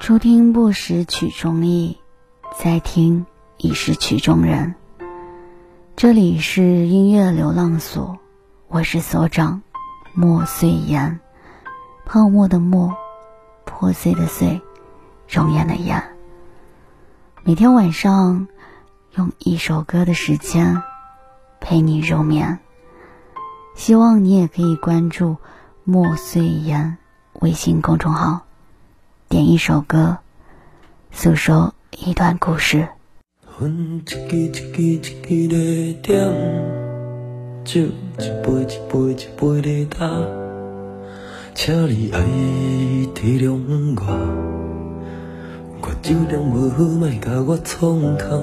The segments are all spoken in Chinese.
初听不识曲中意，再听已是曲中人。这里是音乐流浪所，我是所长莫碎言，泡沫的沫，破碎的碎，容颜的颜。每天晚上用一首歌的时间陪你入眠，希望你也可以关注莫碎言微信公众号。点一首歌，诉说一段故事。请你爱体谅我，我酒量无好，莫甲我创空。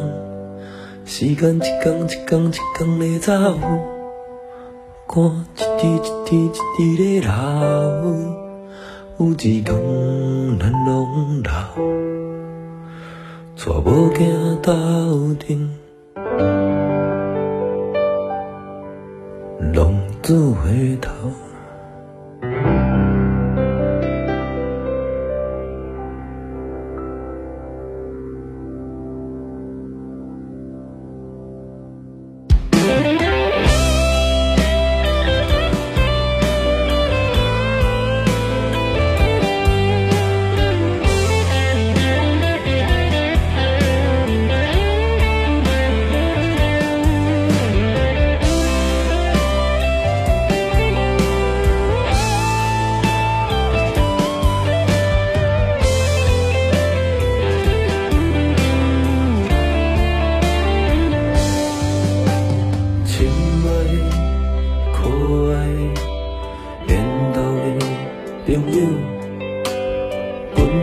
时间一天一天一天的走，汗一滴一滴一滴的流。有一天咱拢老，带某囝斗阵，浪子回头。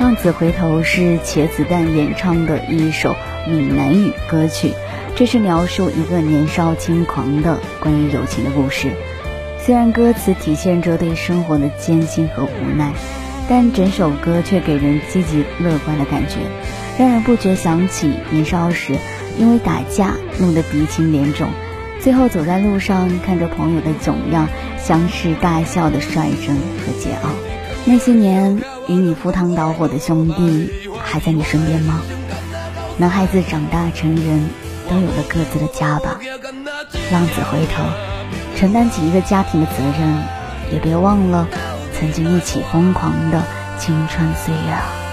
浪子回头是茄子蛋演唱的一首闽南语歌曲，这是描述一个年少轻狂的关于友情的故事。虽然歌词体现着对生活的艰辛和无奈，但整首歌却给人积极乐观的感觉，让人不觉想起年少时因为打架弄得鼻青脸肿，最后走在路上看着朋友的囧样，相视大笑的率真和桀骜。那些年。与你赴汤蹈火的兄弟还在你身边吗？男孩子长大成人，都有了各自的家吧。浪子回头，承担起一个家庭的责任，也别忘了曾经一起疯狂的青春岁月啊。